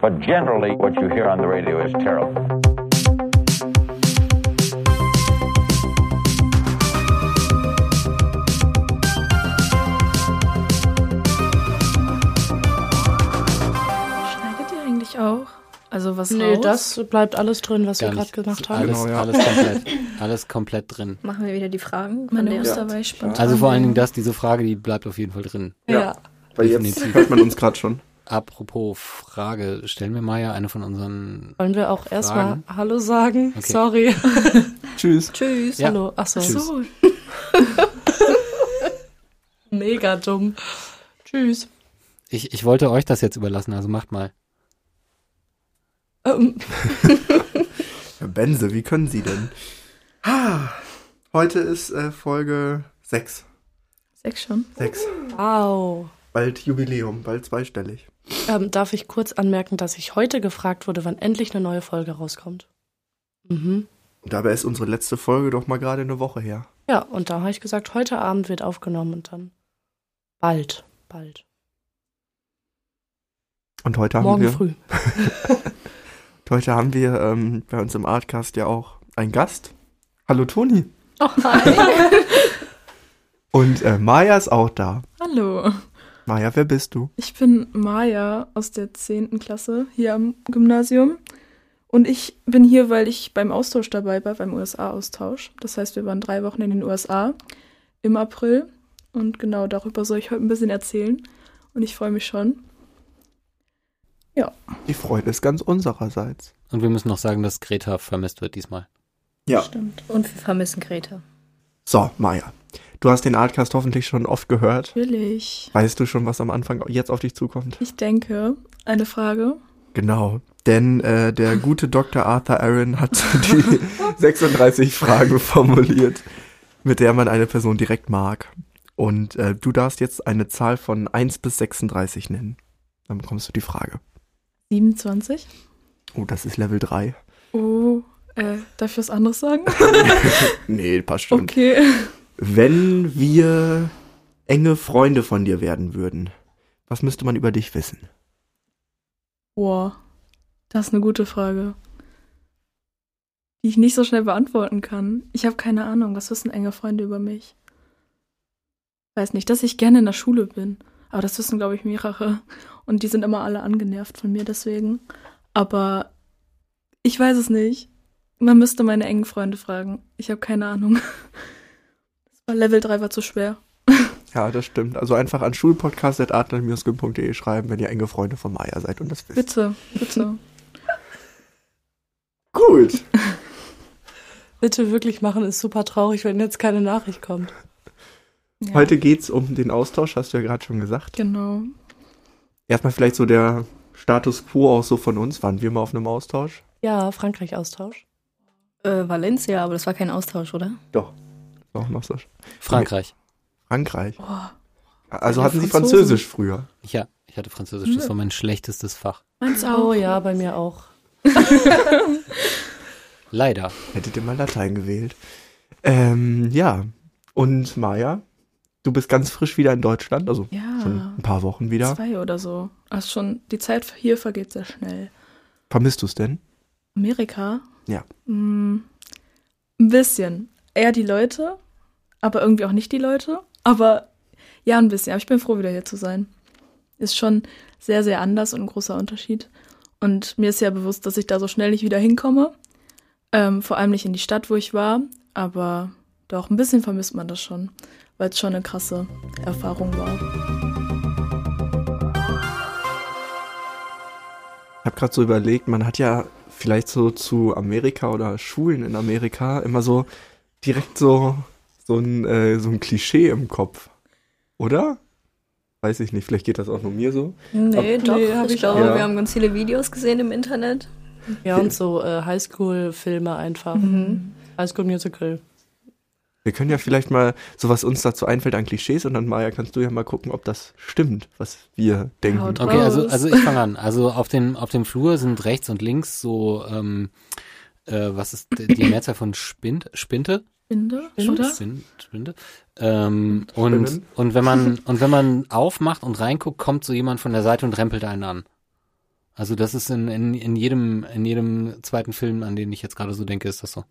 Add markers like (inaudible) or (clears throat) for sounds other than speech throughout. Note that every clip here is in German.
But generally, what you hear on the radio is terrible. Schneidet ihr eigentlich auch? Also was Nee, raus? das bleibt alles drin, was Gar wir gerade nicht. gemacht haben. Alles, Genau, ja. alles, komplett, alles komplett drin. Machen wir wieder die Fragen von Meine der Osterweich spontan. Also vor allen Dingen das, diese Frage, die bleibt auf jeden Fall drin. Ja. Weil jetzt Definitiv. hört man uns gerade schon. Apropos Frage, stellen wir mal ja eine von unseren. Wollen wir auch erstmal? Hallo sagen? Okay. Sorry. (laughs) Tschüss. Tschüss. Ja. Hallo. Achso. So, (laughs) Mega dumm. Tschüss. Ich, ich wollte euch das jetzt überlassen, also macht mal. Ähm, (laughs) Herr Benze, wie können Sie denn? Ah, Heute ist äh, Folge 6. sechs schon. 6. wow. Bald Jubiläum, bald zweistellig. Ähm, darf ich kurz anmerken, dass ich heute gefragt wurde, wann endlich eine neue Folge rauskommt? Mhm. Und dabei ist unsere letzte Folge doch mal gerade eine Woche her. Ja, und da habe ich gesagt, heute Abend wird aufgenommen und dann bald, bald. Und heute haben Morgen wir, früh. (laughs) heute haben wir ähm, bei uns im Artcast ja auch einen Gast. Hallo Toni. Oh, hi. (laughs) Und äh, Maja ist auch da. Hallo, Maja, wer bist du? ich bin Maja aus der 10. Klasse hier am Gymnasium. Und ich bin hier, weil ich beim Austausch dabei war, beim USA-Austausch. Das heißt, wir waren drei Wochen in den USA im April. Und genau darüber soll ich heute ein bisschen erzählen. Und ich freue mich schon. Die Freude ist ganz unsererseits. Und wir müssen noch sagen, dass Greta vermisst wird diesmal. Ja. Stimmt. Und wir vermissen Greta. So, Maja. Du hast den Artcast hoffentlich schon oft gehört. Natürlich. Weißt du schon, was am Anfang jetzt auf dich zukommt? Ich denke, eine Frage. Genau. Denn äh, der gute Dr. Arthur Aaron hat (laughs) die (laughs) 36 Fragen formuliert, mit der man eine Person direkt mag. Und äh, du darfst jetzt eine Zahl von 1 bis 36 nennen. Dann bekommst du die Frage. 27. Oh, das ist Level 3. Oh, äh, darf ich was anderes sagen? (laughs) Nee, passt schon. Okay. Wenn wir enge Freunde von dir werden würden, was müsste man über dich wissen? Boah, das ist eine gute Frage. Die ich nicht so schnell beantworten kann. Ich habe keine Ahnung, was wissen enge Freunde über mich? Weiß nicht, dass ich gerne in der Schule bin. Aber das wissen, glaube ich, mehrere. Und die sind immer alle angenervt von mir deswegen. Aber ich weiß es nicht. Man müsste meine engen Freunde fragen. Ich habe keine Ahnung. Level 3 war zu schwer. Ja, das stimmt. Also einfach an schulpodcast.adler-gym.de schreiben, wenn ihr enge Freunde von Maya seid und das wisst. Bitte, bitte. Gut. (laughs) Bitte wirklich machen, ist super traurig, wenn jetzt keine Nachricht kommt. Ja, Heute geht's um den Austausch, hast du ja gerade schon gesagt. Genau. Erstmal vielleicht so der Status quo auch so von uns. Waren wir mal auf einem Austausch? Ja, Frankreich-Austausch. Äh, Valencia, aber das war kein Austausch, oder? Doch. Auch noch so. Frankreich. Frankreich. Boah, Also hatten sie. Französisch früher. Ja, ich hatte Französisch, das war mein schlechtestes Fach. meins auch. Oh ja, bei mir auch. (laughs) Leider. Hättet ihr mal Latein gewählt. Ähm, ja. Und Maya, du bist ganz frisch wieder in Deutschland, also Ja. schon ein paar Wochen wieder. Zwei oder so. Also schon, die Zeit hier vergeht sehr schnell. Vermisst du es denn? Amerika? Ja. Mm, ein bisschen. Eher die Leute, aber irgendwie auch nicht die Leute. Aber ja, ein bisschen. Aber ich bin froh, wieder hier zu sein. Ist schon sehr, sehr anders und ein großer Unterschied. Und mir ist ja bewusst, dass ich da so schnell nicht wieder hinkomme. Ähm, vor allem nicht in die Stadt, wo ich war. Aber doch, ein bisschen vermisst man das schon, weil es schon eine krasse Erfahrung war. Ich habe gerade so überlegt, man hat ja vielleicht so zu Amerika oder Schulen in Amerika immer so direkt so so ein äh, so ein Klischee im Kopf, oder? Weiß ich nicht, vielleicht geht das auch nur mir so. Nee, Ab- doch. nee, hab ich glaube, auch. wir haben ganz viele Videos gesehen im Internet. Ja, und so äh, Highschool-Filme einfach. Mhm. Highschool-Musical. Wir können ja vielleicht mal, so was uns dazu einfällt an Klischees und dann Maja, kannst du ja mal gucken, ob das stimmt, was wir denken. Okay, also, also ich fange an. Also auf dem, auf dem Flur sind rechts und links so, ähm, äh, was ist die die Mehrzahl von Spind, Spinte? Spinde? oder? Spin, Spinde. Ähm, und, Spinnen. und wenn man, (laughs) und wenn man aufmacht und reinguckt, kommt so jemand von der Seite und rempelt einen an. Also das ist in, in, in jedem in jedem zweiten Film, an den ich jetzt gerade so denke, ist das so.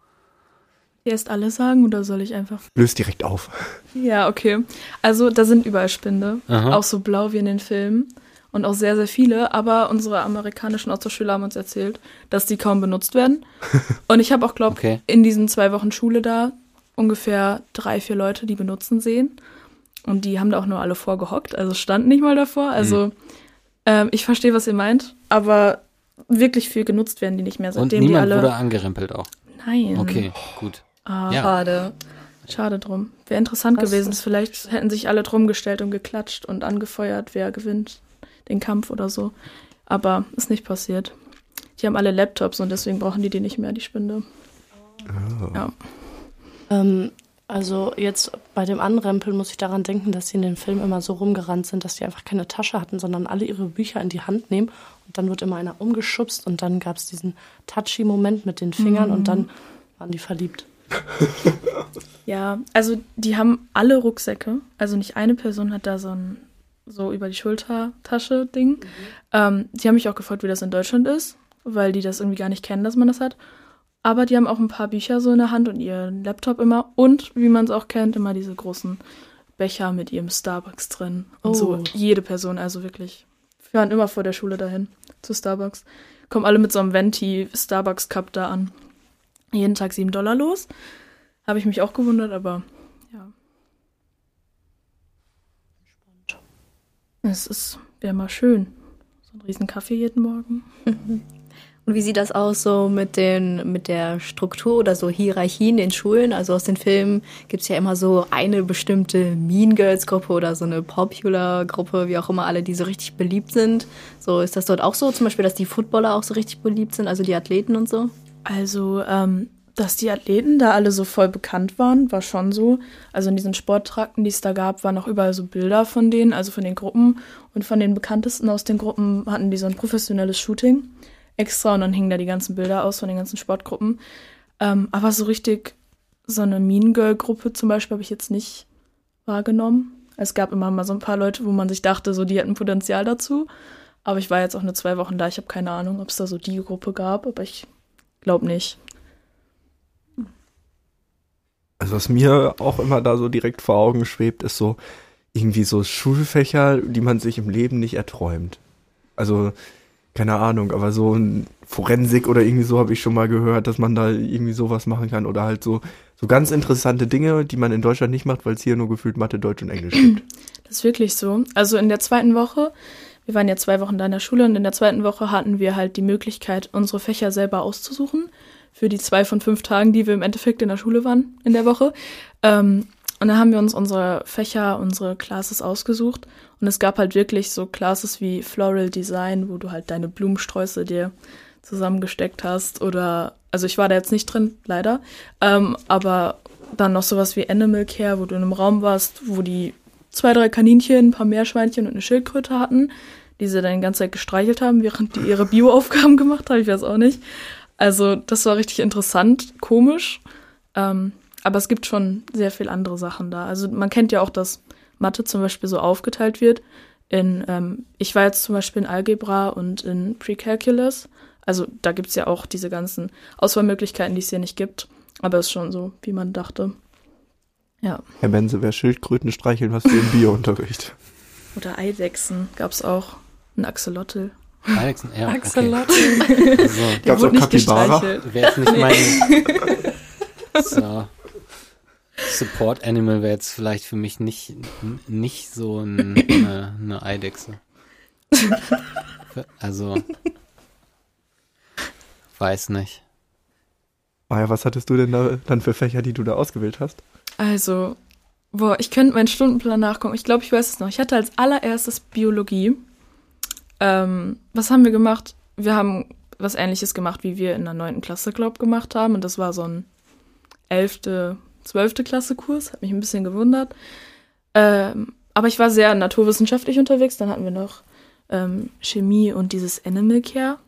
Erst alle sagen oder soll ich einfach? Löst direkt auf. Ja, okay. Also da sind überall Spinde, Aha. auch so blau wie in den Filmen und auch sehr, sehr viele. Aber unsere amerikanischen Austauschschüler haben uns erzählt, dass die kaum benutzt werden. (laughs) Und ich habe auch, glaube Okay. in diesen zwei Wochen Schule da ungefähr drei, vier Leute, die benutzen sehen. Und die haben da auch nur alle vorgehockt, also standen nicht mal davor. Also ähm, ich verstehe, was ihr meint, aber wirklich viel genutzt werden die nicht mehr, Und seitdem die niemand alle. wurde angerempelt auch. Nein. Okay, gut. Ah, Ja. Schade. Schade drum. Wäre interessant Was- gewesen. Vielleicht hätten sich alle drum gestellt und geklatscht und angefeuert, wer gewinnt den Kampf oder so. Aber ist nicht passiert. Die haben alle Laptops und deswegen brauchen die die nicht mehr, die Spinde. Ja. Ähm, also jetzt bei dem Anrempeln muss ich daran denken, dass sie in den Filmen immer so rumgerannt sind, dass die einfach keine Tasche hatten, sondern alle ihre Bücher in die Hand nehmen und dann wird immer einer umgeschubst und dann gab es diesen touchy Moment mit den Fingern und dann waren die verliebt. (laughs) Ja, also die haben alle Rucksäcke. Also nicht eine Person hat da so ein so über die Schultertasche Ding. Ähm, die haben mich auch gefragt, wie das in Deutschland ist, weil die das irgendwie gar nicht kennen, dass man das hat. Aber die haben auch ein paar Bücher so in der Hand und ihren Laptop immer. Und wie man es auch kennt, immer diese großen Becher mit ihrem Starbucks drin. Und Oh. so jede Person, also wirklich. Wir fahren immer vor der Schule dahin zu Starbucks. Kommen alle mit so einem Venti Starbucks Cup da an. Jeden Tag sieben Dollar los. Habe ich mich auch gewundert, aber ja. Es ist, wäre mal schön. So ein riesen Kaffee jeden Morgen. (laughs) Und wie sieht das aus so mit den mit der Struktur oder so Hierarchien in Schulen? Also aus den Filmen gibt's ja immer so eine bestimmte Mean Girls Gruppe oder so eine Popular Gruppe, wie auch immer alle, die so richtig beliebt sind. So ist das dort auch so, zum Beispiel, dass die Footballer auch so richtig beliebt sind, also die Athleten und so. Also, ähm, dass die Athleten da alle so voll bekannt waren, war schon so. Also in diesen Sporttrakten, die es da gab, waren auch überall so Bilder von denen, also von den Gruppen. Und von den bekanntesten aus den Gruppen hatten die so ein professionelles Shooting extra und dann hingen da die ganzen Bilder aus von den ganzen Sportgruppen. Ähm, aber so richtig so eine Mean Girl Gruppe zum Beispiel habe ich jetzt nicht wahrgenommen. Es gab immer mal so ein paar Leute, wo man sich dachte, so die hätten Potenzial dazu. Aber ich war jetzt auch nur zwei Wochen da. Ich habe keine Ahnung, ob es da so die Gruppe gab, aber ich glaube nicht. Also was mir auch immer da so direkt vor Augen schwebt, ist so irgendwie so Schulfächer, die man sich im Leben nicht erträumt. Also keine Ahnung, aber so ein Forensik oder irgendwie so habe ich schon mal gehört, dass man da irgendwie sowas machen kann oder halt so so ganz interessante Dinge, die man in Deutschland nicht macht, weil es hier nur gefühlt Mathe, Deutsch und Englisch gibt. (clears throat) Das ist wirklich so. Also in der zweiten Woche, wir waren ja zwei Wochen da in der Schule und in der zweiten Woche hatten wir halt die Möglichkeit, unsere Fächer selber auszusuchen für die zwei von fünf Tagen, die wir im Endeffekt in der Schule waren in der Woche. Ähm, und da haben wir uns unsere Fächer, unsere Classes ausgesucht. Und es gab halt wirklich so Classes wie Floral Design, wo du halt deine Blumensträuße dir zusammengesteckt hast. Oder, also ich war da jetzt nicht drin, leider. Ähm, aber dann noch sowas wie Animal Care, wo du in einem Raum warst, wo die zwei, drei Kaninchen, ein paar Meerschweinchen und eine Schildkröte hatten, die sie dann die ganze Zeit gestreichelt haben, während die ihre Bioaufgaben (laughs) gemacht haben. Ich weiß auch nicht. Also das war richtig interessant, komisch. Ähm, aber es gibt schon sehr viel andere Sachen da. Also man kennt ja auch, dass Mathe zum Beispiel so aufgeteilt wird. In, ähm, ich war jetzt zum Beispiel in Algebra und in Precalculus. Also da gibt's ja auch diese ganzen Auswahlmöglichkeiten, die es hier nicht gibt. Aber es ist schon so, wie man dachte. Ja. Herr Benze, wer Schildkröten streicheln, was für im Biounterricht. (laughs) Oder Eidechsen gab's auch. Ein Axolotl. Alex, ja, okay. Axolotl. Also, Der Gab's wurde auch gestreichelt. wäre jetzt nicht (laughs) mein so. Support Animal wäre jetzt vielleicht für mich nicht, nicht so ein, (clears throat) eine, eine Eidechse. Also, weiß nicht. Maja, was hattest du denn da dann für Fächer, die du da ausgewählt hast? Also, boah, ich könnte meinen Stundenplan nachgucken. Ich glaube, ich weiß es noch. Ich hatte als allererstes Biologie. Ähm, was haben wir gemacht? Wir haben was ähnliches gemacht, wie wir in der neunten Klasse, glaub, gemacht haben. Und das war so ein elfte, zwölfte Klasse Kurs. Hat mich ein bisschen gewundert. Ähm, aber ich war sehr naturwissenschaftlich unterwegs. Dann hatten wir noch ähm, Chemie und dieses Animal Care.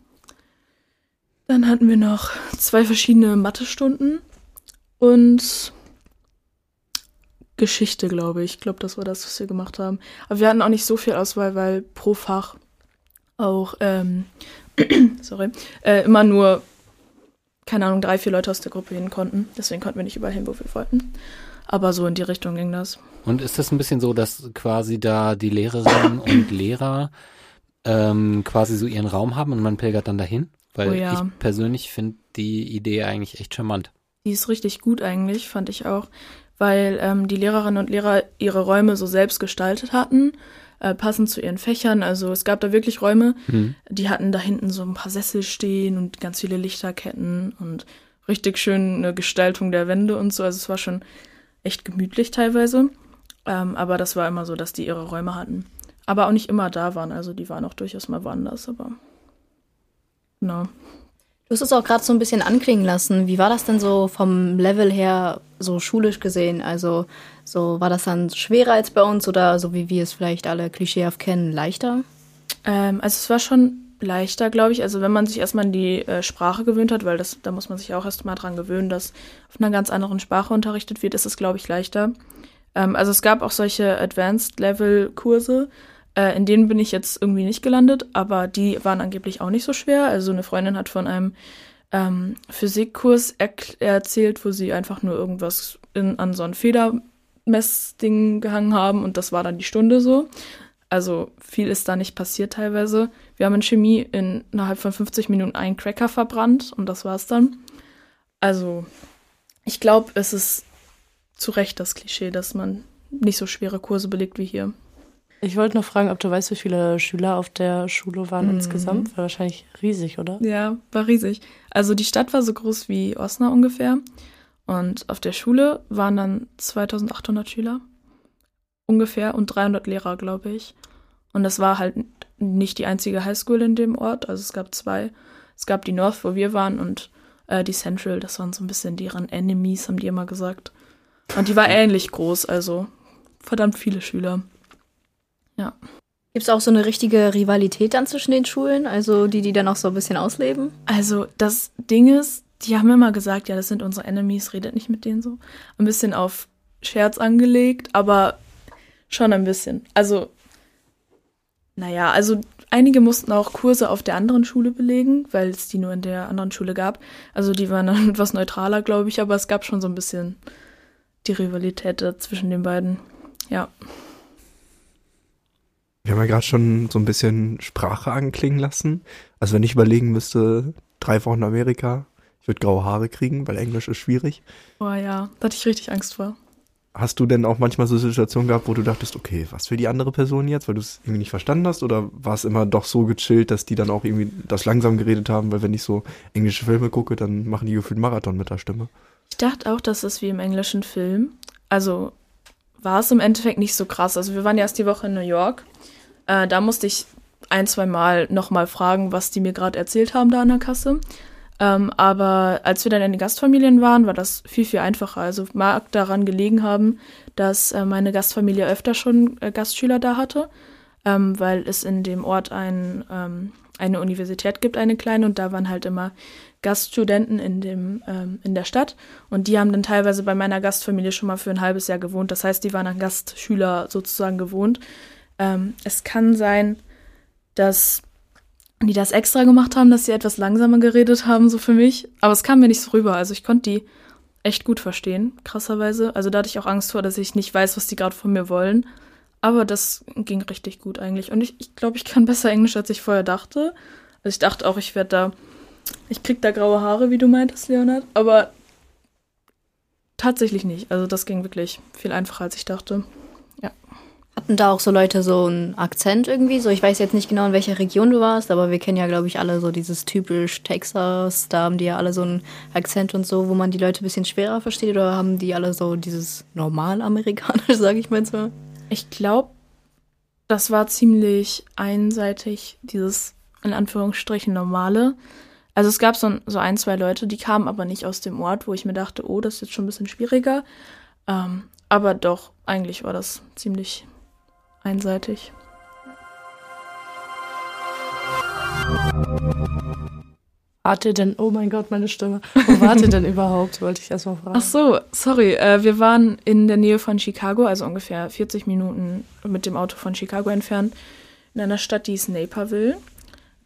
Dann hatten wir noch zwei verschiedene Mathestunden und Geschichte, glaube ich. Ich glaube, das war das, was wir gemacht haben. Aber wir hatten auch nicht so viel Auswahl, weil pro Fach auch ähm, (clears throat) sorry, äh, immer nur, keine Ahnung, drei, vier Leute aus der Gruppe hin konnten. Deswegen konnten wir nicht überall hin, wo wir wollten. Aber so in die Richtung ging das. Und ist das ein bisschen so, dass quasi da die Lehrerinnen (clears throat) und Lehrer ähm, quasi so ihren Raum haben und man pilgert dann dahin? Weil Oh ja. ich persönlich finde die Idee eigentlich echt charmant. Die ist richtig gut eigentlich, fand ich auch, weil ähm, die Lehrerinnen und Lehrer ihre Räume so selbst gestaltet hatten, äh, passend zu ihren Fächern. Also es gab da wirklich Räume, Hm. die hatten da hinten so ein paar Sessel stehen und ganz viele Lichterketten und richtig schön eine Gestaltung der Wände und so. Also es war schon echt gemütlich teilweise. Ähm, aber das war immer so, dass die ihre Räume hatten. Aber auch nicht immer da waren. Also die waren auch durchaus mal woanders, aber genau. Du hast es auch gerade so ein bisschen anklingen lassen. Wie war das denn so vom Level her, so schulisch gesehen? Also, so war das dann schwerer als bei uns oder so wie wir es vielleicht alle klischeehaft kennen, leichter? Ähm, also es war schon leichter, glaube ich. Also wenn man sich erstmal an die äh, Sprache gewöhnt hat, weil das, da muss man sich auch erstmal dran gewöhnen, dass auf einer ganz anderen Sprache unterrichtet wird, ist es, glaube ich, leichter. Ähm, also es gab auch solche Advanced-Level-Kurse, äh, in denen bin ich jetzt irgendwie nicht gelandet, aber die waren angeblich auch nicht so schwer. Also eine Freundin hat von einem ähm, Physikkurs erk- erzählt, wo sie einfach nur irgendwas in, an so ein Federmessding gehangen haben und das war dann die Stunde so. Also viel ist da nicht passiert teilweise. Wir haben in Chemie in, innerhalb von 50 Minuten einen Cracker verbrannt und das war's dann. Also ich glaube, es ist zu Recht das Klischee, dass man nicht so schwere Kurse belegt wie hier. Ich wollte noch fragen, ob du weißt, wie viele Schüler auf der Schule waren Mhm. insgesamt? War wahrscheinlich riesig, oder? Ja, war riesig. Also die Stadt war so groß wie Osnabrück ungefähr. Und auf der Schule waren dann 2800 Schüler ungefähr und 300 Lehrer, glaube ich. Und das war halt nicht die einzige Highschool in dem Ort. Also es gab zwei. Es gab die North, wo wir waren, und äh, die Central. Das waren so ein bisschen deren Enemies, haben die immer gesagt. Und die war (laughs) ähnlich groß, also verdammt viele Schüler. Gibt es auch so eine richtige Rivalität dann zwischen den Schulen? Also die, die dann auch so ein bisschen ausleben? Also das Ding ist, die haben immer gesagt, ja, das sind unsere Enemies, redet nicht mit denen so. Ein bisschen auf Scherz angelegt, aber schon ein bisschen. Also, naja, also einige mussten auch Kurse auf der anderen Schule belegen, weil es die nur in der anderen Schule gab. Also die waren dann (laughs) etwas neutraler, glaube ich, aber es gab schon so ein bisschen die Rivalität da zwischen den beiden. Ja. Wir haben ja gerade schon so ein bisschen Sprache anklingen lassen. Also wenn ich überlegen müsste, drei Wochen Amerika, ich würde graue Haare kriegen, weil Englisch ist schwierig. Oh ja, da hatte ich richtig Angst vor. Hast du denn auch manchmal so Situationen gehabt, wo du dachtest, okay, was will die andere Person jetzt, weil du es irgendwie nicht verstanden hast? Oder war es immer doch so gechillt, dass die dann auch irgendwie das langsam geredet haben? Weil wenn ich so englische Filme gucke, dann machen die gefühlt Marathon mit der Stimme. Ich dachte auch, das ist wie im englischen Film. Also war es im Endeffekt nicht so krass. Also wir waren ja erst die Woche in New York. Äh, da musste ich ein, zwei Mal nochmal fragen, was die mir gerade erzählt haben da an der Kasse. Ähm, aber als wir dann in den Gastfamilien waren, war das viel, viel einfacher. Also mag daran gelegen haben, dass äh, meine Gastfamilie öfter schon äh, Gastschüler da hatte, ähm, weil es in dem Ort ein, ähm, eine Universität gibt, eine kleine, und da waren halt immer Gaststudenten in, dem, ähm, in der Stadt. Und die haben dann teilweise bei meiner Gastfamilie schon mal für ein halbes Jahr gewohnt. Das heißt, die waren an Gastschüler sozusagen gewohnt. Ähm, es kann sein, dass die das extra gemacht haben, dass sie etwas langsamer geredet haben, so für mich. Aber es kam mir nicht so rüber. Also ich konnte die echt gut verstehen, krasserweise. Also da hatte ich auch Angst vor, dass ich nicht weiß, was die gerade von mir wollen. Aber das ging richtig gut eigentlich. Und ich, ich glaube, ich kann besser Englisch, als ich vorher dachte. Also ich dachte auch, ich werde da, ich krieg da graue Haare, wie du meintest, Leonard. Aber tatsächlich nicht. Also das ging wirklich viel einfacher, als ich dachte. Hatten da auch so Leute so einen Akzent irgendwie? So, ich weiß jetzt nicht genau, in welcher Region du warst, aber wir kennen ja, glaube ich, alle so dieses typisch Texas. Da haben die ja alle so einen Akzent und so, wo man die Leute ein bisschen schwerer versteht. Oder haben die alle so dieses normal amerikanisch, (laughs) sage ich mal so? Ich glaube, das war ziemlich einseitig, dieses in Anführungsstrichen normale. Also es gab so, ein- so ein, zwei Leute, die kamen aber nicht aus dem Ort, wo ich mir dachte, oh, das ist jetzt schon ein bisschen schwieriger. Ähm, aber doch, eigentlich war das ziemlich einseitig. Wart ihr denn, oh mein Gott, meine Stimme. Wo wart ihr denn (laughs) überhaupt? Wollte ich erstmal fragen. Ach so, sorry. Äh, wir waren in der Nähe von Chicago, also ungefähr 40 Minuten mit dem Auto von Chicago entfernt, in einer Stadt, die ist Naperville.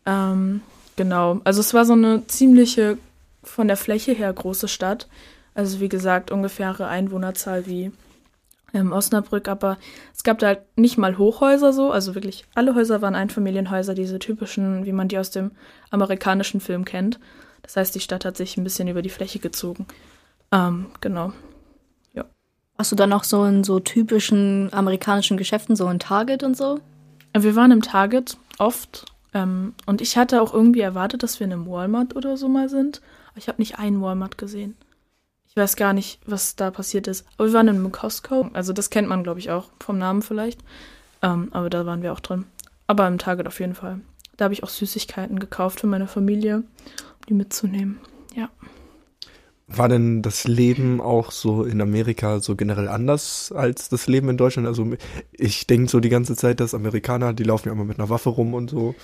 Ähm, genau. Also es war so eine ziemliche, von der Fläche her große Stadt. Also wie gesagt, ungefähre Einwohnerzahl wie ähm, Osnabrück, aber es gab da halt nicht mal Hochhäuser so, also wirklich alle Häuser waren Einfamilienhäuser, diese typischen, wie man die aus dem amerikanischen Film kennt. Das heißt, die Stadt hat sich ein bisschen über die Fläche gezogen. Ähm, genau. Warst du dann auch so in so typischen amerikanischen Geschäften, so in Target und so? Wir waren im Target oft ähm, und ich hatte auch irgendwie erwartet, dass wir in einem Walmart oder so mal sind. Aber ich habe nicht einen Walmart gesehen. Ich weiß gar nicht, was da passiert ist. Aber wir waren in einem Costco. Also das kennt man, glaube ich, auch vom Namen vielleicht. Ähm, aber da waren wir auch drin. Aber im Target auf jeden Fall. Da habe ich auch Süßigkeiten gekauft für meine Familie, um die mitzunehmen. Ja. War denn das Leben auch so in Amerika so generell anders als das Leben in Deutschland? Also ich denke so die ganze Zeit, dass Amerikaner, die laufen ja immer mit einer Waffe rum und so.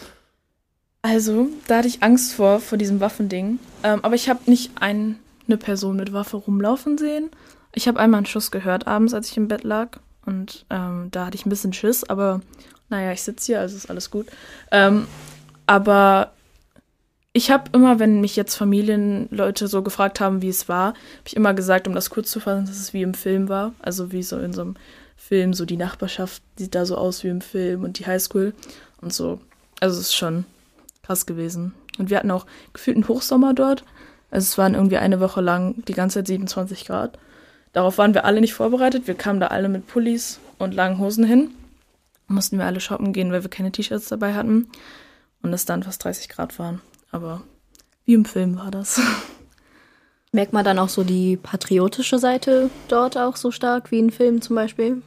Also, da hatte ich Angst vor, vor diesem Waffending. Ähm, aber ich habe nicht ein, eine Person mit Waffe rumlaufen sehen. Ich habe einmal einen Schuss gehört abends, als ich im Bett lag. Und ähm, da hatte ich ein bisschen Schiss, aber naja, ich sitze hier, also ist alles gut. Ähm, aber ich habe immer, wenn mich jetzt Familienleute so gefragt haben, wie es war, habe ich immer gesagt, um das kurz zu fassen, dass es wie im Film war. Also wie so in so einem Film, so die Nachbarschaft sieht da so aus wie im Film und die Highschool und so. Also es ist schon krass gewesen. Und wir hatten auch gefühlt einen Hochsommer dort. Also es waren irgendwie eine Woche lang die ganze Zeit 27 Grad. Darauf waren wir alle nicht vorbereitet. Wir kamen da alle mit Pullis und langen Hosen hin. Mussten wir alle shoppen gehen, weil wir keine T-Shirts dabei hatten. Und es dann fast 30 Grad waren. Aber wie im Film war das. (laughs) Merkt man dann auch so die patriotische Seite dort auch so stark wie in Filmen zum Beispiel?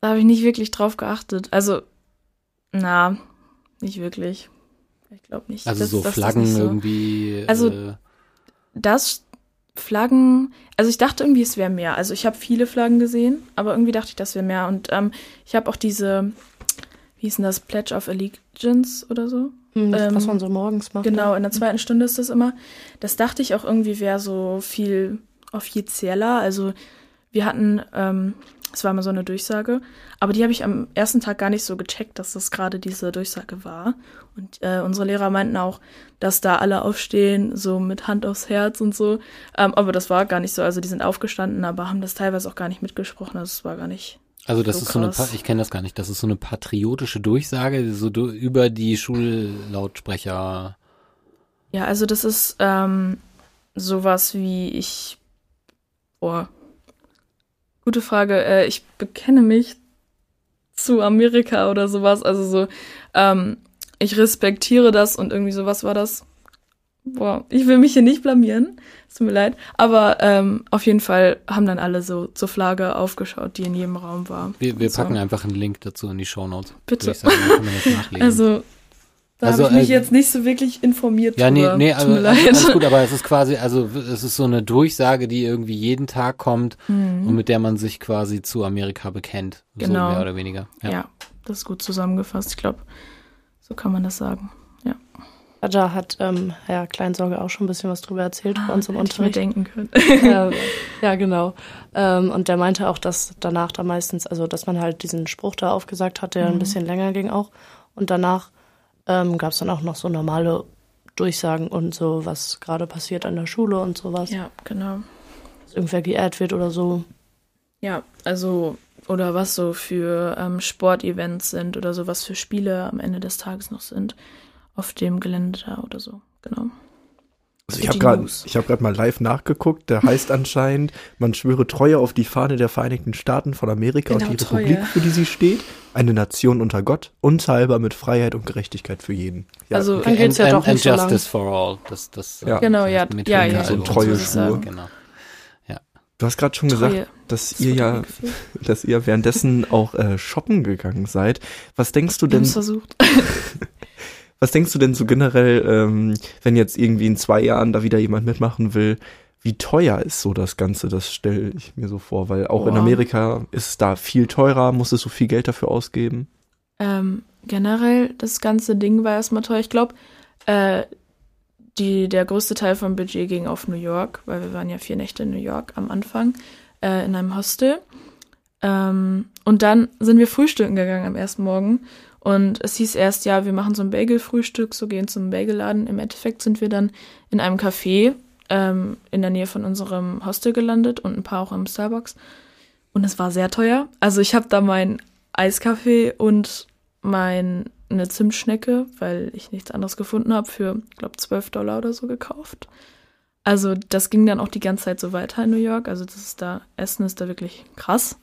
Da habe ich nicht wirklich drauf geachtet. Also, na, nicht wirklich. Ich glaube nicht. Also Das- so das Flaggen so. irgendwie. Also- äh, Das Flaggen, also ich dachte irgendwie, es wäre mehr. Also ich habe viele Flaggen gesehen, aber irgendwie dachte ich, das wäre mehr. Und ähm, ich habe auch diese, wie hieß denn das, Pledge of Allegiance oder so? Hm, Ähm, was man so morgens macht. Genau, in der zweiten Stunde ist das immer. Das dachte ich auch irgendwie wäre so viel offizieller. Also wir hatten, ähm, es war immer so eine Durchsage, aber die habe ich am ersten Tag gar nicht so gecheckt, dass das gerade diese Durchsage war. Und äh, unsere Lehrer meinten auch, dass da alle aufstehen, so mit Hand aufs Herz und so. Ähm, aber das war gar nicht so. Also die sind aufgestanden, aber haben das teilweise auch gar nicht mitgesprochen. Also es war gar nicht. Also das So ist so eine, ich kenne das gar nicht, das ist so eine patriotische Durchsage, so du, über die Schullautsprecher. Ja, also das ist ähm, sowas wie ich. Boah. Gute Frage. Äh, ich bekenne mich zu Amerika oder sowas. Also so, ähm, ich respektiere das und irgendwie sowas war das. Boah, ich will mich hier nicht blamieren. Es tut mir leid. Aber ähm, auf jeden Fall haben dann alle so zur Flagge aufgeschaut, die in jedem Raum war. Wir, wir So. packen einfach einen Link dazu in die Shownotes. Bitte. Würde ich sagen. (laughs) Also, da Also, habe ich mich äh, jetzt nicht so wirklich informiert ja, nee, drüber. nee, also, also alles gut, aber es ist quasi, also es ist so eine Durchsage, die irgendwie jeden Tag kommt Mhm. und mit der man sich quasi zu Amerika bekennt. Genau. So mehr oder weniger. Ja. Ja. das ist gut zusammengefasst. Ich glaube, so kann man das sagen. Da hat ähm, Herr Kleinsorge auch schon ein bisschen was drüber erzählt bei uns im Ah, Hätte ich mir Unterricht. denken können. ja, (laughs) ja, genau. Ähm, und der meinte auch, dass danach da meistens, also dass man halt diesen Spruch da aufgesagt hat, der ein bisschen länger ging auch. Und danach ähm, gab es dann auch noch so normale Durchsagen und so, was gerade passiert an der Schule und sowas. ja, genau. Dass irgendwer geehrt wird oder so. Ja, also, oder was so für ähm, Sportevents sind oder so, was für Spiele am Ende des Tages noch sind. Auf dem Gelände da oder so. Genau. Also ich habe gerade ich gerade mal live nachgeguckt. Der heißt anscheinend, man schwöre Treue auf die Fahne der Vereinigten Staaten von Amerika Genau, und die Treue. Republik, für die sie steht. Eine Nation unter Gott, unteilbar mit Freiheit und Gerechtigkeit für jeden. Ja, Also- Dann geht's ja and, doch and nicht so lang. Justice for all. Das, das, Ja. Genau, ja, mit ja, ja, so treue so. Schuhe. Genau. du hast gerade schon gesagt, Treue. dass Das ihr ja, (laughs) dass ihr währenddessen auch äh, shoppen gegangen seid. Was denkst du denn? es versucht. (laughs) Was denkst du denn so generell, ähm, wenn jetzt irgendwie in zwei Jahren da wieder jemand mitmachen will? Wie teuer ist so das Ganze? Das stelle ich mir so vor, weil auch in Boah. Amerika ist es da viel teurer, muss es so viel Geld dafür ausgeben. Ähm, generell, das ganze Ding war erstmal teuer. Ich glaube, äh, die, der größte Teil vom Budget ging auf New York, weil wir waren ja vier Nächte in New York am Anfang äh, in einem Hostel. Ähm, und dann sind wir frühstücken gegangen am ersten Morgen. Und es hieß erst, ja, wir machen so ein Bagel-Frühstück, so gehen zum Bagelladen. Im Endeffekt sind wir dann in einem Café ähm, in der Nähe von unserem Hostel gelandet und ein paar auch im Starbucks. Und es war sehr teuer. Also ich habe da mein Eiskaffee und meine Zimtschnecke, weil ich nichts anderes gefunden habe, für, glaube, 12 Dollar oder so gekauft. Also das ging dann auch die ganze Zeit so weiter in New York. Also das ist da, Essen ist da wirklich krass.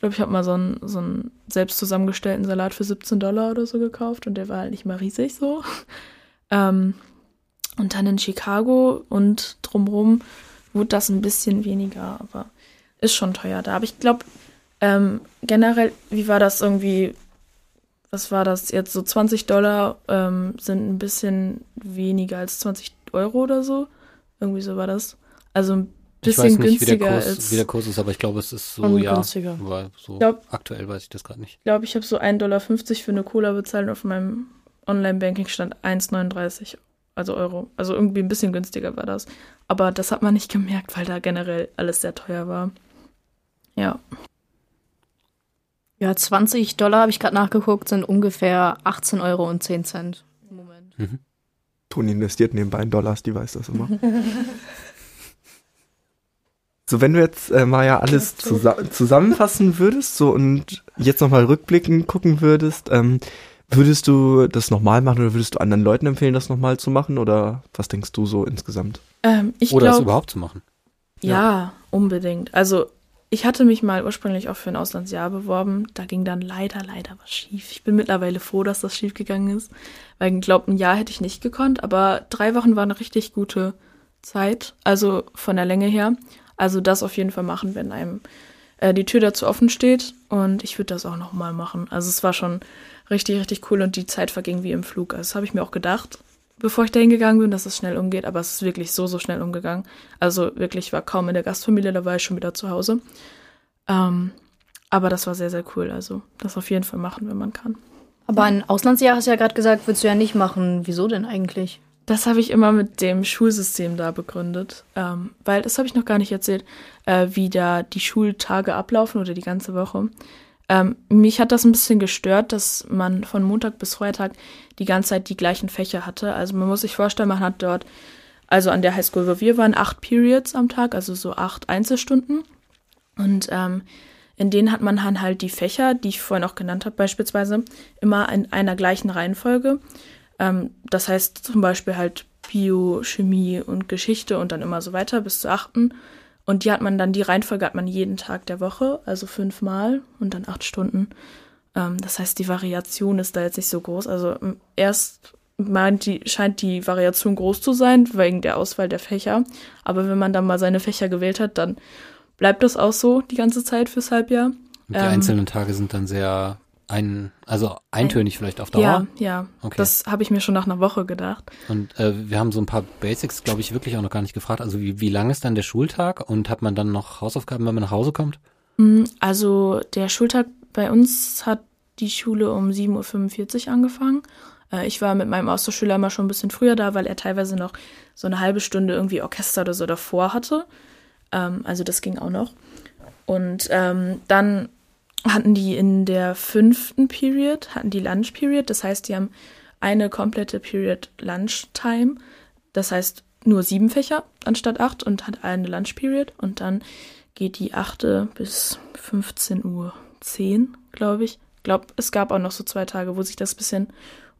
Ich glaube, ich habe mal so einen, so einen selbst zusammengestellten Salat für 17 Dollar oder so gekauft und der war halt nicht mal riesig so. (laughs) Ähm, und dann in Chicago und drumherum wurde das ein bisschen weniger, aber ist schon teuer da. Aber ich glaube, ähm, generell, wie war das irgendwie, was war das jetzt, so 20 Dollar ähm, sind ein bisschen weniger als 20 Euro oder so. Irgendwie so war das. Also ein bisschen ich weiß nicht, günstiger wie der, Kurs, als. wie der Kurs ist, aber ich glaube, es ist so, ja. günstiger. War so Glaub- aktuell weiß ich das gerade nicht. Ich glaube, ich habe so 1,50 Dollar für eine Cola bezahlt und auf meinem Online-Banking stand 1,39 also Euro. Also irgendwie ein bisschen günstiger war das. Aber das hat man nicht gemerkt, weil da generell alles sehr teuer war. Ja. Ja, 20 Dollar habe ich gerade nachgeguckt, sind ungefähr 18 Euro und 10 Cent im Moment. Toni investiert nebenbei in Dollars, die weiß das immer. (laughs) so, wenn du jetzt äh, mal ja alles zusa zusammenfassen würdest, so und jetzt nochmal rückblickend gucken würdest, ähm, würdest du das nochmal machen oder würdest du anderen Leuten empfehlen, das nochmal zu machen? Oder was denkst du so insgesamt? Ähm, ich Oder es glaube, überhaupt zu machen. ja, unbedingt. Also ich hatte mich mal ursprünglich auch für ein Auslandsjahr beworben. Da ging dann leider, leider was schief. Ich bin mittlerweile froh, dass das schief gegangen ist. Weil ich glaube, ein Jahr hätte ich nicht gekonnt, aber drei Wochen war eine richtig gute Zeit. Also von der Länge her. Also das auf jeden Fall machen, wenn einem äh, die Tür dazu offen steht. Und ich würde das auch nochmal machen. Also es war schon richtig, richtig cool und die Zeit verging wie im Flug. Also das habe ich mir auch gedacht, bevor ich dahin gegangen bin, dass es schnell umgeht. Aber es ist wirklich so, so schnell umgegangen. Also wirklich, ich war kaum in der Gastfamilie, da war ich schon wieder zu Hause. Ähm, aber das war sehr, sehr cool. Also das auf jeden Fall machen, wenn man kann. Aber ein Auslandsjahr hast du ja gerade gesagt, würdest du ja nicht machen. Wieso denn eigentlich? Das habe ich immer mit dem Schulsystem da begründet, ähm, weil das habe ich noch gar nicht erzählt, äh, wie da die Schultage ablaufen oder die ganze Woche. Ähm, mich hat das ein bisschen gestört, dass man von Montag bis Freitag die ganze Zeit die gleichen Fächer hatte. Also man muss sich vorstellen, man hat dort, also an der Highschool, wo wir waren, acht Periods am Tag, also so acht Einzelstunden. Und ähm, in denen hat man dann halt die Fächer, die ich vorhin auch genannt habe, beispielsweise, immer in einer gleichen Reihenfolge. Ähm, das heißt zum Beispiel halt Bio, Chemie und Geschichte und dann immer so weiter bis zur achten. Und die hat man dann, die Reihenfolge hat man jeden Tag der Woche, also fünfmal und dann acht Stunden. Ähm, das heißt, die Variation ist da jetzt nicht so groß. Also erst meint die, scheint die Variation groß zu sein, wegen der Auswahl der Fächer. Aber wenn man dann mal seine Fächer gewählt hat, dann bleibt das auch so die ganze Zeit fürs Halbjahr. Und die Ähm, einzelnen Tage sind dann sehr ein, also eintönig vielleicht auf Dauer. Ja, ja. Okay. Das habe ich mir schon nach einer Woche gedacht. Und äh, wir haben so ein paar Basics, glaube ich, wirklich auch noch gar nicht gefragt. Also wie, wie lang ist dann der Schultag und hat man dann noch Hausaufgaben, wenn man nach Hause kommt? Mm, Also der Schultag bei uns hat die Schule um 7.45 Uhr angefangen. Äh, Ich war mit meinem Austauschschüler immer schon ein bisschen früher da, weil er teilweise noch so eine halbe Stunde irgendwie Orchester oder so davor hatte. Ähm, Also das ging auch noch. Und ähm, dann hatten die in der fünften Period, hatten die Lunch Period. Das heißt, die haben eine komplette Period Lunchtime. Das heißt nur sieben Fächer anstatt acht und hat eine Lunch Period. Und dann geht die achte bis 15 Uhr 10, glaube ich. Ich glaube, es gab auch noch so zwei Tage, wo sich das ein bisschen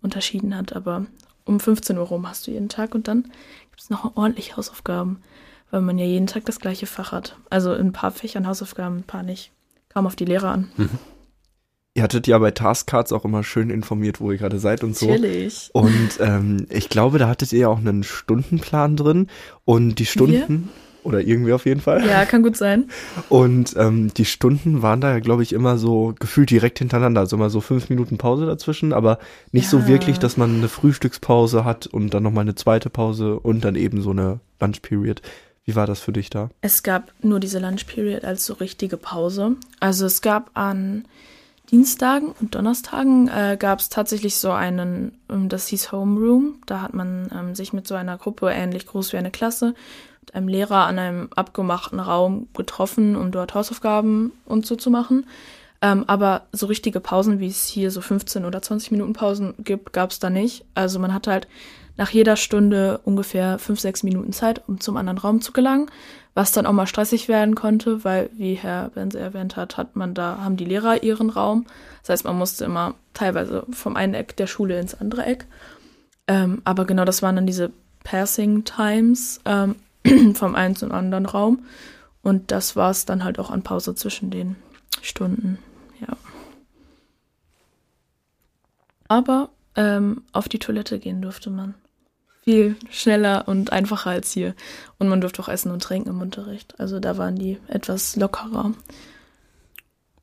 unterschieden hat, aber um 15 Uhr rum hast du jeden Tag und dann gibt es noch ordentlich Hausaufgaben, weil man ja jeden Tag das gleiche Fach hat. Also in ein paar Fächern Hausaufgaben, ein paar nicht. Kam auf die Lehrer an. Ihr hattet ja bei Taskcards auch immer schön informiert, wo ihr gerade seid und so. Natürlich. Und ähm, ich glaube, da hattet ihr ja auch einen Stundenplan drin und die Stunden oder irgendwie auf jeden Fall. Ja, kann gut sein. Und ähm, die Stunden waren da ja, glaube ich, immer so gefühlt direkt hintereinander. Also immer so fünf Minuten Pause dazwischen, aber nicht so Ja. wirklich, dass man eine Frühstückspause hat und dann nochmal eine zweite Pause und dann eben so eine Lunch Period. Wie war das für dich da? Es gab nur diese Lunch Period als so richtige Pause. Also es gab an Dienstagen und Donnerstagen äh, gab es tatsächlich so einen, ähm, das hieß Homeroom. Da hat man ähm, sich mit so einer Gruppe ähnlich groß wie eine Klasse mit einem Lehrer an einem abgemachten Raum getroffen, um dort Hausaufgaben und so zu machen. Ähm, aber so richtige Pausen, wie es hier so 15 oder 20 Minuten Pausen gibt, gab es da nicht. Also man hatte halt nach jeder Stunde ungefähr 5, 6 Minuten Zeit, um zum anderen Raum zu gelangen, was dann auch mal stressig werden konnte, weil, wie Herr Benze erwähnt hat, hat man da, haben die Lehrer ihren Raum. Das heißt, man musste immer teilweise vom einen Eck der Schule ins andere Eck. Ähm, aber genau das waren dann diese Passing Times ähm, (clears throat) vom einen zum anderen Raum. Und das war es dann halt auch an Pause zwischen den Stunden. Ja. Aber ähm, auf die Toilette gehen durfte man. Viel schneller und einfacher als hier. Und man durfte auch essen und trinken im Unterricht. Also da waren die etwas lockerer.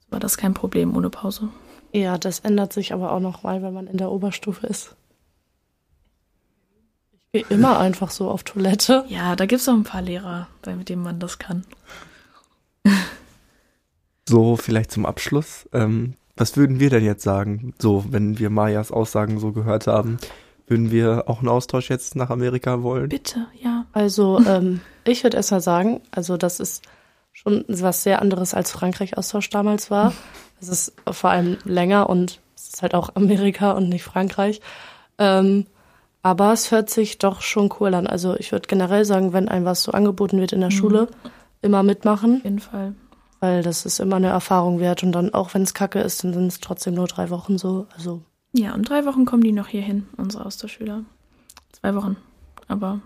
War das kein Problem ohne Pause. Ja, das ändert sich aber auch noch mal, wenn man in der Oberstufe ist. Ich gehe immer (laughs) einfach so auf Toilette. Ja, da gibt es auch ein paar Lehrer, bei denen man das kann. So, vielleicht zum Abschluss. Ähm, was würden wir denn jetzt sagen? So, wenn wir Mayas Aussagen so gehört haben, würden wir auch einen Austausch jetzt nach Amerika wollen? Bitte, ja. Also, ähm, (laughs) ich würde erst mal sagen, also das ist schon was sehr anderes als Frankreich-Austausch damals war. Es ist vor allem länger und es ist halt auch Amerika und nicht Frankreich. Ähm, aber es hört sich doch schon cool an. Also ich würde generell sagen, wenn einem was so angeboten wird in der Schule, immer mitmachen, Auf jeden Fall. Weil das ist immer eine Erfahrung wert. Und dann, auch wenn es kacke ist, dann sind es trotzdem nur drei Wochen so. Also Ja, und drei Wochen kommen die noch hier hin, unsere Austauschschüler. Zwei Wochen. Aber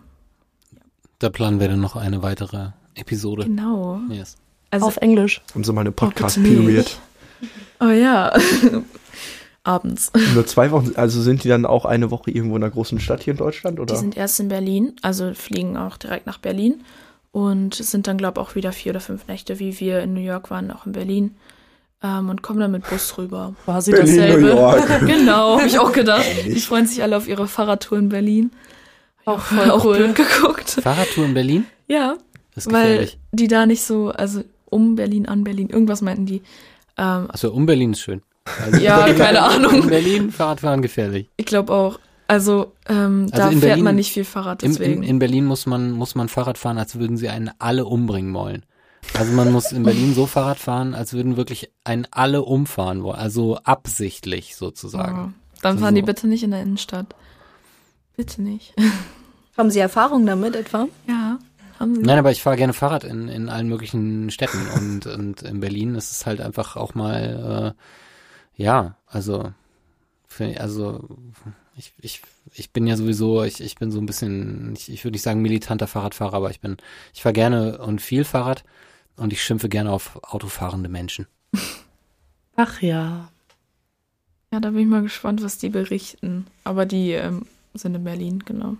Da planen wir dann noch eine weitere Episode. genau. Yes. Also, auf Englisch. Und so mal eine Podcast-Period. (laughs) oh ja. (laughs) Abends. Nur zwei Wochen, also sind die dann auch eine Woche irgendwo in einer großen Stadt hier in Deutschland, oder? Die sind erst in Berlin, also fliegen auch direkt nach Berlin und sind dann, glaube ich, auch wieder vier oder fünf Nächte, wie wir in New York waren, auch in Berlin. Ähm, und kommen dann mit Bus rüber. Quasi Berlin, dasselbe. New York. (laughs) genau, habe ich auch gedacht. Die freuen sich alle auf ihre Fahrradtour in Berlin. Auch voll (laughs) auch cool. blöd geguckt. Fahrradtour in Berlin? Ja, Das ist weil gefährlich. die da nicht so, also um Berlin, an Berlin, irgendwas meinten die. Ähm, Achso, um Berlin ist schön. Also Ja, (laughs) keine Ahnung. In Berlin Fahrradfahren gefährlich. ich glaube auch, also, ähm, Also da in fährt Berlin- man nicht viel Fahrrad, In, deswegen. in, in Berlin muss man, muss man Fahrrad fahren, als würden sie einen alle umbringen wollen. Also man muss in Berlin so Fahrrad fahren, als würden wirklich einen alle umfahren wollen. Also absichtlich sozusagen. Ja. Dann Also fahren die so. bitte nicht in der Innenstadt. Bitte nicht. (laughs) Haben Sie Erfahrung damit etwa? Ja, haben sie. Nein, aber ich fahre gerne Fahrrad in, in allen möglichen Städten und, und in Berlin ist es halt einfach auch mal, äh, ja, also, für, also ich, ich, ich bin ja sowieso, ich, ich bin so ein bisschen, ich, ich würde nicht sagen militanter Fahrradfahrer, aber ich bin, ich fahre gerne und viel Fahrrad und ich schimpfe gerne auf autofahrende Menschen. Ach ja. Ja, da bin ich mal gespannt, was die berichten. Aber die ähm, sind in Berlin, genau.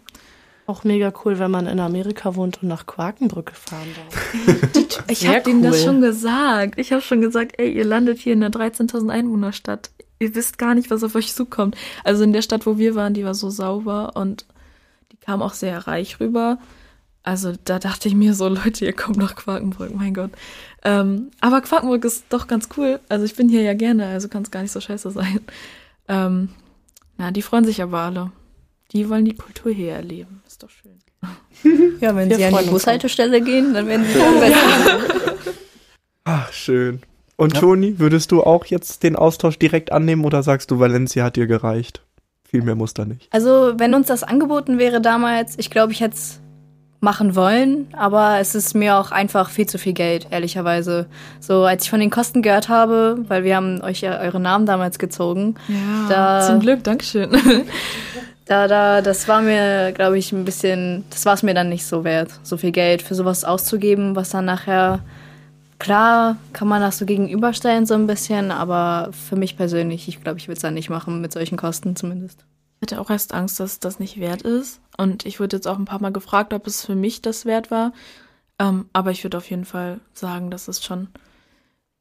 Auch mega cool, wenn man in Amerika wohnt und nach Quakenbrücke fahren darf. (laughs) Ich habe denen das cool. schon gesagt. Ich habe schon gesagt, ey, ihr landet hier in einer 13.000 Einwohnerstadt. Ihr wisst gar nicht, was auf euch zukommt. Also in der Stadt, wo wir waren, die war so sauber und die kam auch sehr reich rüber. Also da dachte ich mir so, Leute, ihr kommt nach Quakenbrück, mein Gott. Ähm, aber Quakenbrück ist doch ganz cool. Also ich bin hier ja gerne, also kann es gar nicht so scheiße sein. Ähm, na, die freuen sich aber alle. Die wollen die Kultur hier erleben. Ist doch schön. Ja, wenn Wir Sie an die Bushaltestelle gehen, dann werden Sie besten. Ach, schön. Und Ja. Toni, würdest du auch jetzt den Austausch direkt annehmen oder sagst du, Valencia hat dir gereicht? Viel mehr muss da nicht. Also, wenn uns das angeboten wäre damals, ich glaube, ich hätte es machen wollen, aber es ist mir auch einfach viel zu viel Geld, ehrlicherweise. So, als ich von den Kosten gehört habe, weil wir haben euch ja eure Namen damals gezogen, Ja, Da- zum Glück, Dankeschön. (laughs) da, da, das war mir, glaube ich, ein bisschen, das war es mir dann nicht so wert, so viel Geld für sowas auszugeben, was dann nachher, klar, kann man das so gegenüberstellen so ein bisschen, aber für mich persönlich, ich glaube, ich würde es dann nicht machen, mit solchen Kosten zumindest. Ich hatte auch erst Angst, dass das nicht wert ist. Und ich wurde jetzt auch ein paar Mal gefragt, ob es für mich das wert war. Ähm, aber ich würde auf jeden Fall sagen, dass es schon,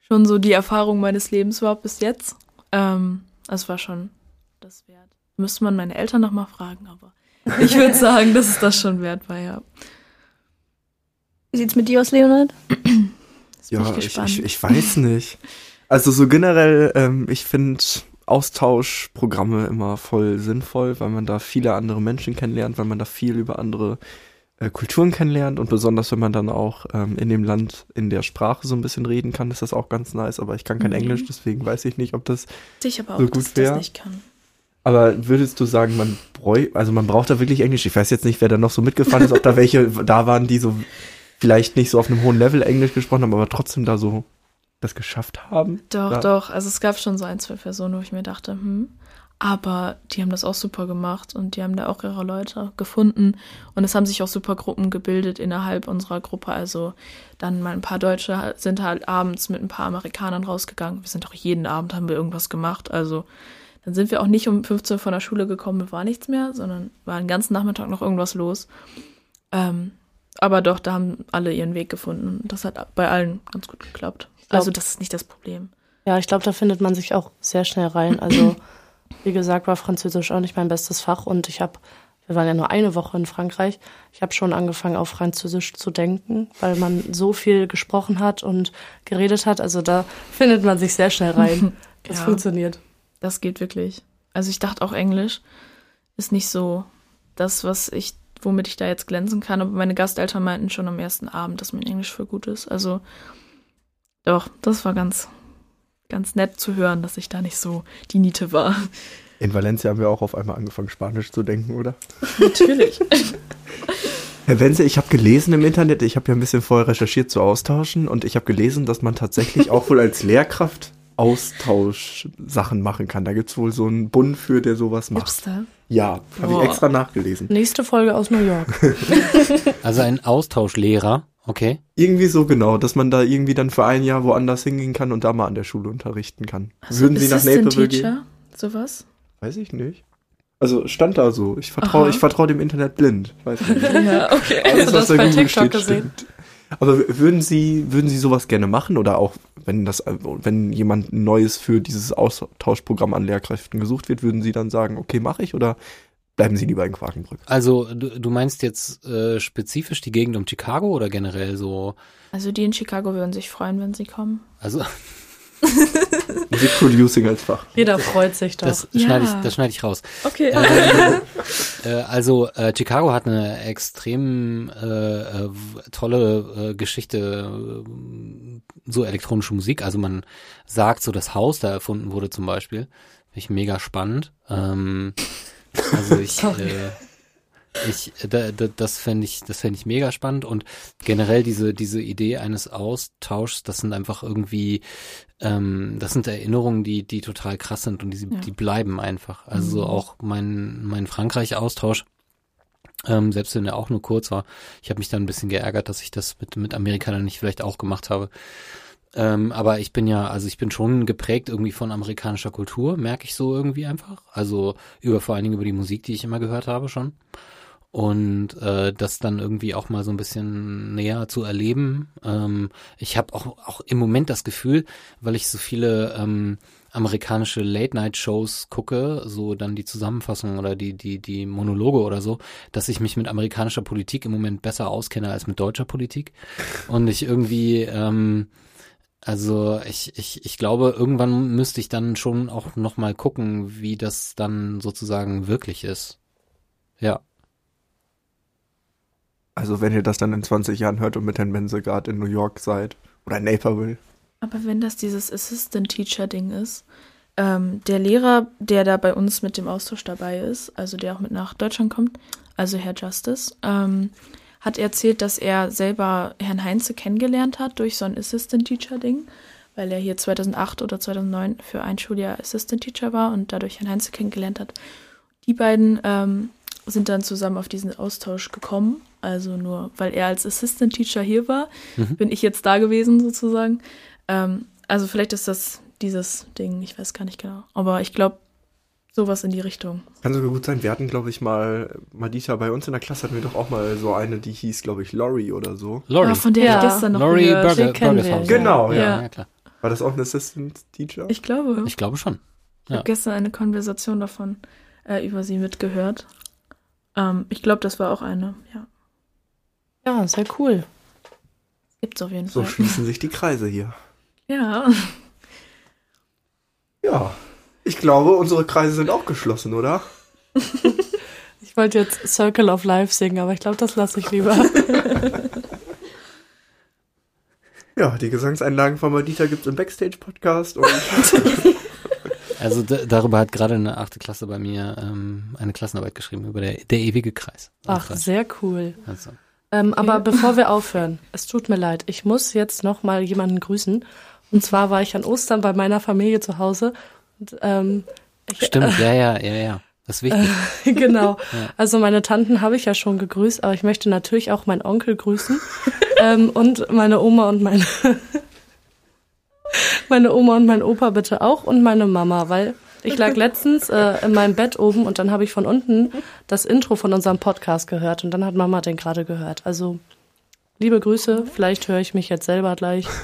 schon so die Erfahrung meines Lebens war bis jetzt. Ähm, es war schon das wert. Müsste man meine Eltern nochmal fragen, aber (laughs) ich würde sagen, dass es das schon wert war, ja. Wie sieht's mit dir aus, Leonard? (clears throat) Jetzt Ja, ich ich, ich, ich weiß nicht. Also so generell, ähm, ich finde Austauschprogramme immer voll sinnvoll, weil man da viele andere Menschen kennenlernt, weil man da viel über andere äh, Kulturen kennenlernt und besonders wenn man dann auch ähm, in dem Land in der Sprache so ein bisschen reden kann, ist das auch ganz nice. Aber ich kann kein Mhm. Englisch, deswegen weiß ich nicht, ob das. Ich aber auch, So gut ich wär. das nicht kann. Aber würdest du sagen, man bräu, also man braucht da wirklich Englisch? Ich weiß jetzt nicht, wer da noch so mitgefahren ist, ob da welche (laughs) da waren, die so vielleicht nicht so auf einem hohen Level Englisch gesprochen haben, aber trotzdem da so das geschafft haben. Doch, Ja. doch. Also es gab schon so ein, zwei Personen, wo ich mir dachte, hm. Aber die haben das auch super gemacht und die haben da auch ihre Leute gefunden. Und es haben sich auch super Gruppen gebildet innerhalb unserer Gruppe. Also dann mal ein paar Deutsche sind halt abends mit ein paar Amerikanern rausgegangen. Wir sind auch jeden Abend haben wir irgendwas gemacht. Also dann sind wir auch nicht um 15 Uhr von der Schule gekommen, und war nichts mehr, sondern war den ganzen Nachmittag noch irgendwas los. Ähm, aber doch, da haben alle ihren Weg gefunden. Und das hat bei allen ganz gut geklappt. glaub- Also das ist nicht das Problem. Ja, ich glaube, da findet man sich auch sehr schnell rein. Also, (clears throat) wie gesagt, war Französisch auch nicht mein bestes Fach und ich habe, wir waren ja nur eine Woche in Frankreich, ich habe schon angefangen, auf Französisch zu denken, weil man so viel gesprochen hat und geredet hat. Also da findet man sich sehr schnell rein. (laughs) Das Ja. funktioniert. Das geht wirklich. Also ich dachte auch Englisch ist nicht so das, was ich, womit ich da jetzt glänzen kann. Aber meine Gasteltern meinten schon am ersten Abend, dass mein Englisch für gut ist. Also doch, das war ganz, ganz nett zu hören, dass ich da nicht so die Niete war. In Valencia haben wir auch auf einmal angefangen, Spanisch zu denken, oder? Natürlich. (laughs) Herr Wenzel, ich habe gelesen im Internet, ich habe ja ein bisschen vorher recherchiert zu Austauschen und ich habe gelesen, dass man tatsächlich auch wohl als Lehrkraft Austauschsachen machen kann. Da gibt's wohl so einen Bund für, der sowas macht. Gibt's da? Ja, habe ich extra nachgelesen. Nächste Folge aus New York. (laughs) (laughs) Also ein Austauschlehrer, okay. Irgendwie so genau, dass man da irgendwie dann für ein Jahr woanders hingehen kann und da mal an der Schule unterrichten kann. Würden Sie nach Naperville gehen? Teacher? Sowas? Weiß ich nicht. Also stand da so. Ich vertraue, vertraue dem Internet blind. Weiß nicht. (laughs) Ja, okay. Alles, das bei TikTok gesehen. stimmt. Aber würden Sie, würden Sie sowas gerne machen oder auch, wenn das, wenn jemand Neues für dieses Austauschprogramm an Lehrkräften gesucht wird, würden Sie dann sagen, okay, mache ich oder bleiben Sie lieber in Quakenbrück? Also du, du meinst jetzt äh, spezifisch die Gegend um Chicago oder generell so? Also die in Chicago würden sich freuen, wenn sie kommen. Also Musikproducing als Fach. Jeder freut sich doch. das Ja. schneide ich, das schneide ich raus. Okay. Ähm, (laughs) äh, also äh, Chicago hat eine extrem äh, äh, tolle äh, Geschichte, äh, so elektronische Musik. Also man sagt so, das Haus da erfunden wurde zum Beispiel. Finde ich mega spannend. Ähm, also ich, Sorry. äh, ich, da, da, das fände ich, das fände ich mega spannend und generell diese, diese Idee eines Austauschs, das sind einfach irgendwie, ähm, das sind Erinnerungen, die, die total krass sind und die, Ja. die bleiben einfach. Also so Mhm. auch mein, mein Frankreich-Austausch, ähm, selbst wenn er auch nur kurz war, ich habe mich dann ein bisschen geärgert, dass ich das mit, mit Amerikanern nicht vielleicht auch gemacht habe. Ähm, aber ich bin ja, also ich bin schon geprägt irgendwie von amerikanischer Kultur, merke ich so irgendwie einfach. Also über vor allen Dingen über die Musik, die ich immer gehört habe schon. Und äh, das dann irgendwie auch mal so ein bisschen näher zu erleben. Ähm, ich habe auch, auch im Moment das Gefühl, weil ich so viele ähm, amerikanische Late-Night-Shows gucke, so dann die Zusammenfassung oder die, die, die Monologe oder so, dass ich mich mit amerikanischer Politik im Moment besser auskenne als mit deutscher Politik. Und ich irgendwie, ähm, also ich, ich, ich glaube, irgendwann müsste ich dann schon auch nochmal gucken, wie das dann sozusagen wirklich ist. Ja. Also wenn ihr das dann in 20 Jahren hört und mit Herrn Mense gerade in New York seid oder in Naperville. Aber wenn das dieses Assistant-Teacher-Ding ist, ähm, der Lehrer, der da bei uns mit dem Austausch dabei ist, also der auch mit nach Deutschland kommt, also Herr Justice, ähm, hat erzählt, dass er selber Herrn Heinze kennengelernt hat durch so ein Assistant-Teacher-Ding, weil er hier 2008 oder 2009 für ein Schuljahr Assistant-Teacher war und dadurch Herrn Heinze kennengelernt hat. Die beiden ähm, sind dann zusammen auf diesen Austausch gekommen. Also nur, weil er als Assistant Teacher hier war, Mhm. bin ich jetzt da gewesen sozusagen. Ähm, also vielleicht ist das dieses Ding, ich weiß gar nicht genau. Aber ich glaube, sowas in die Richtung. Kann sogar gut sein. Wir hatten, glaube ich, mal, Madita, bei uns in der Klasse hatten wir doch auch mal so eine, die hieß, glaube ich, Lori oder so. Lori. Ah, von der Ja. ich gestern noch Lori gehört. Burger, ja. Genau, ja. ja. ja. klar. War das auch ein Assistant Teacher? Ich glaube. Ich glaube schon. Ich habe gestern eine Konversation davon äh, über sie mitgehört. Ähm, ich glaube, das war auch eine. Ja, Ja, sehr cool. gibt's auf jeden So Fall. schließen sich die Kreise hier. Ja. Ja. Ich glaube, unsere Kreise sind auch geschlossen, oder? (laughs) Ich wollte jetzt Circle of Life singen, aber ich glaube, das lasse ich lieber. (laughs) Ja, die Gesangseinlagen von Madita gibt's im Backstage-Podcast und (laughs) Also darüber hat gerade eine achte Klasse bei mir ähm, eine Klassenarbeit geschrieben über der, der ewige Kreis. Ach, sehr cool. Also, Ähm, aber bevor wir aufhören, es tut mir leid, ich muss jetzt noch mal jemanden grüßen. Und zwar war ich an Ostern bei meiner Familie zu Hause. Und, ähm, ich, stimmt, ja, ja, ja, ja. Das ist wichtig. (laughs) genau. Also meine Tanten habe ich ja schon gegrüßt, aber ich möchte natürlich auch meinen Onkel grüßen (laughs) ähm, und meine Oma und meine (laughs) meine Oma und mein Opa bitte auch und meine Mama, weil ich lag letztens äh, in meinem Bett oben und dann habe ich von unten das Intro von unserem Podcast gehört und dann hat Mama den gerade gehört. Also liebe Grüße, vielleicht höre ich mich jetzt selber gleich. (laughs)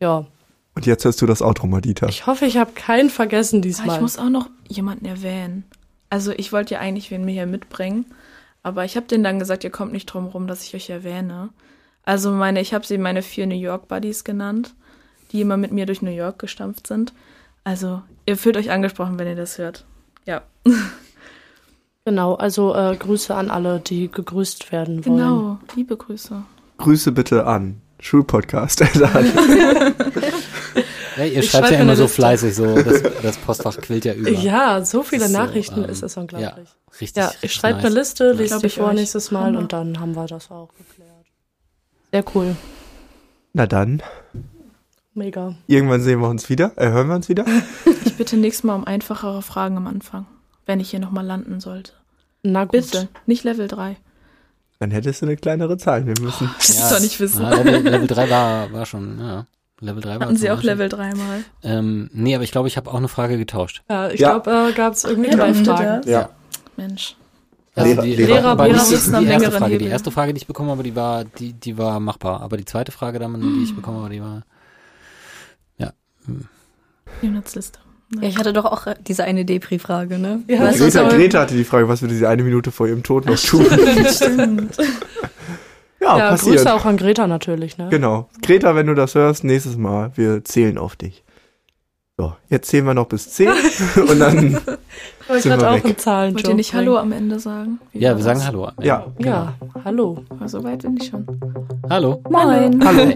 Ja, Und jetzt hörst du das Outro, Madita. ich hoffe, ich habe keinen vergessen Ah, diesmal. Ich muss auch noch jemanden erwähnen. Also ich wollte ja eigentlich wen mir hier mitbringen, aber ich habe denen dann gesagt, ihr kommt nicht drum rum, dass ich euch erwähne. Also meine, ich habe sie meine vier New York Buddies genannt, die immer mit mir durch New York gestampft sind. Also ihr fühlt euch angesprochen, wenn ihr das hört. Ja, Genau, also äh, Grüße an alle, die gegrüßt werden wollen. genau. Liebe Grüße. Grüße bitte an Schulpodcast. (laughs) (laughs) Ja, ihr Ich schreibt schreib ja immer so Liste. fleißig, so (laughs) das, das Postfach quillt ja über. Ja, so viele so, Nachrichten ähm, ist es unglaublich. Ja, richtig. Ja, ich schreibe nice. eine Liste, lese die ich vor euch. nächstes Mal Hammer. und dann haben wir das auch geklärt. Sehr cool. Na dann, Mega. irgendwann sehen wir uns wieder. Äh, hören wir uns wieder? (laughs) Ich bitte nächstes Mal um einfachere Fragen am Anfang, wenn ich hier nochmal landen sollte. Na gut. Bitte, nicht Level 3. Dann hättest du eine kleinere Zahl. Wir müssen. Das ist doch nicht wissen. Ja, Level, Level 3 war, war schon, ja. Level 3 war Hatten sie schon- auch Level 3 mal? Ähm, nee, aber ich glaube, ich habe auch eine Frage getauscht. Ja, ich Ja. glaube, äh, gab es irgendwie Ja, drei Fragen. Ja. Mensch. Also Lehrer- die, Lehrer- Lehrer die, die erste Frage, die erste Frage, die ich bekommen habe, die war, die, die war machbar. Aber die zweite Frage, die ich bekommen habe, die war, Monatsliste. Ja, ich hatte doch auch diese eine Depri-Frage, ne? Ja, Was Greta, aber- Greta hatte die Frage, was würde sie eine Minute vor ihrem Tod noch tun? (laughs) Stimmt. (laughs) Ja, Ja, passiert. Grüße auch an Greta natürlich, ne? Genau. Greta, wenn du das hörst, nächstes Mal, wir zählen auf dich. So, jetzt zählen wir noch bis 10 (laughs) und dann, Ich wollte sind gerade wir auch weg. einen Zahlen Wollt ihr nicht Hallo am Ende sagen? Wie ja, wir sagen das? Hallo. am Ende. ja, Ja, hallo. Aber so weit bin ich schon. Hallo. Moin. hallo.